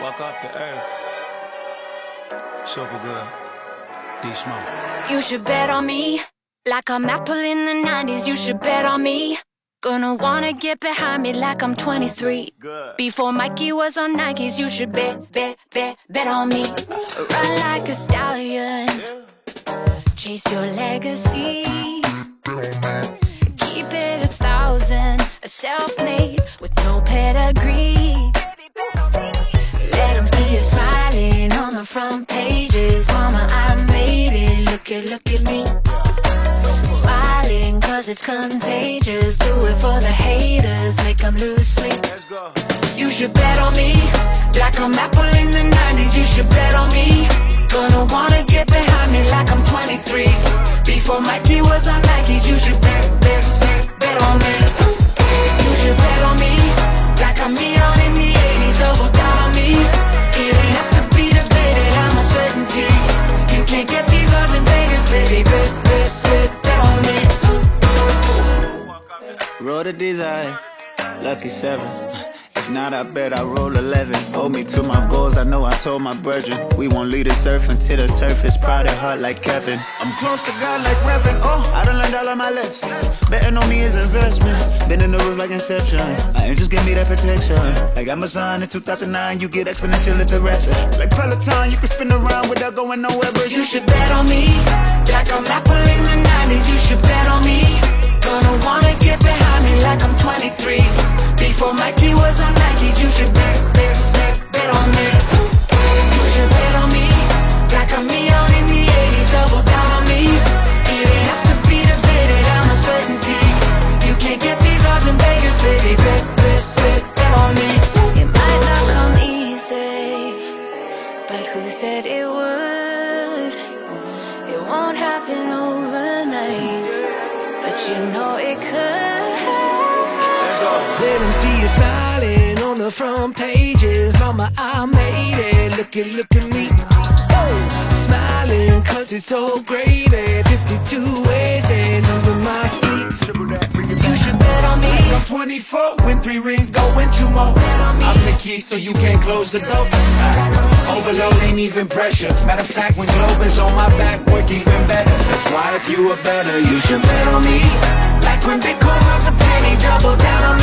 Walk off the earth. Super good. D Smoke. You should bet on me. Like I'm Apple in the 90s, you should bet on me. Gonna wanna get behind me like I'm 23. Good. Before Mikey was on Nikes, you should bet, bet, bet, bet on me. Run like a stallion. Chase your legacy. Keep it a thousand. A self-made with no pedigree. Smiling on the front pages. Mama, I made it. Look at, look at me. Smiling cause it's contagious. Do it for the haters. Make 'em lose sleep. You should bet on me. Like I'm Apple in the 90s, you should bet on me. Gonna wanna get behind me like I'm 23. Before Mikey was on Nikes, you should bet, Roll the desire. Lucky seven. If not, I bet I roll 11. Hold me to my goals, I know I told my brethren. We won't leave this earth until the turf is proud and hard like Kevin. I'm close to God like Reverend. Oh, I done learned all of my lessons. Betting on me is investment. Been in the rules like Inception. My angels give me that protection. Like Amazon in 2009, you get exponential interest. Like Peloton, you can spin around without going nowhere, but You should bet on me. Like I'm Apple Before Mikey was on Nikes, you should bet, bet, bet, bet on me. You should bet on me. Like I'm Neon in the 80s, double down on me. It ain't have to be debated, I'm a certainty. You can't get these odds in Vegas, baby. Bet, bet, bet, bet on me. It might not come easy, but who said it would? It won't happen overnight, but you know it could. Let the front pages. Mama, I made it. Look at, look at me. Oh, smiling cause it's so gravy. 52 aces under my seat. You should bet on me. I'm 24, win three rings, go win two more. I'm the key, so you can't close the door. Overload ain't even pressure. Matter of fact, when Globe is on my back, work even better. That's why if you were better, you should bet on me. Like when Bitcoin was a penny, double down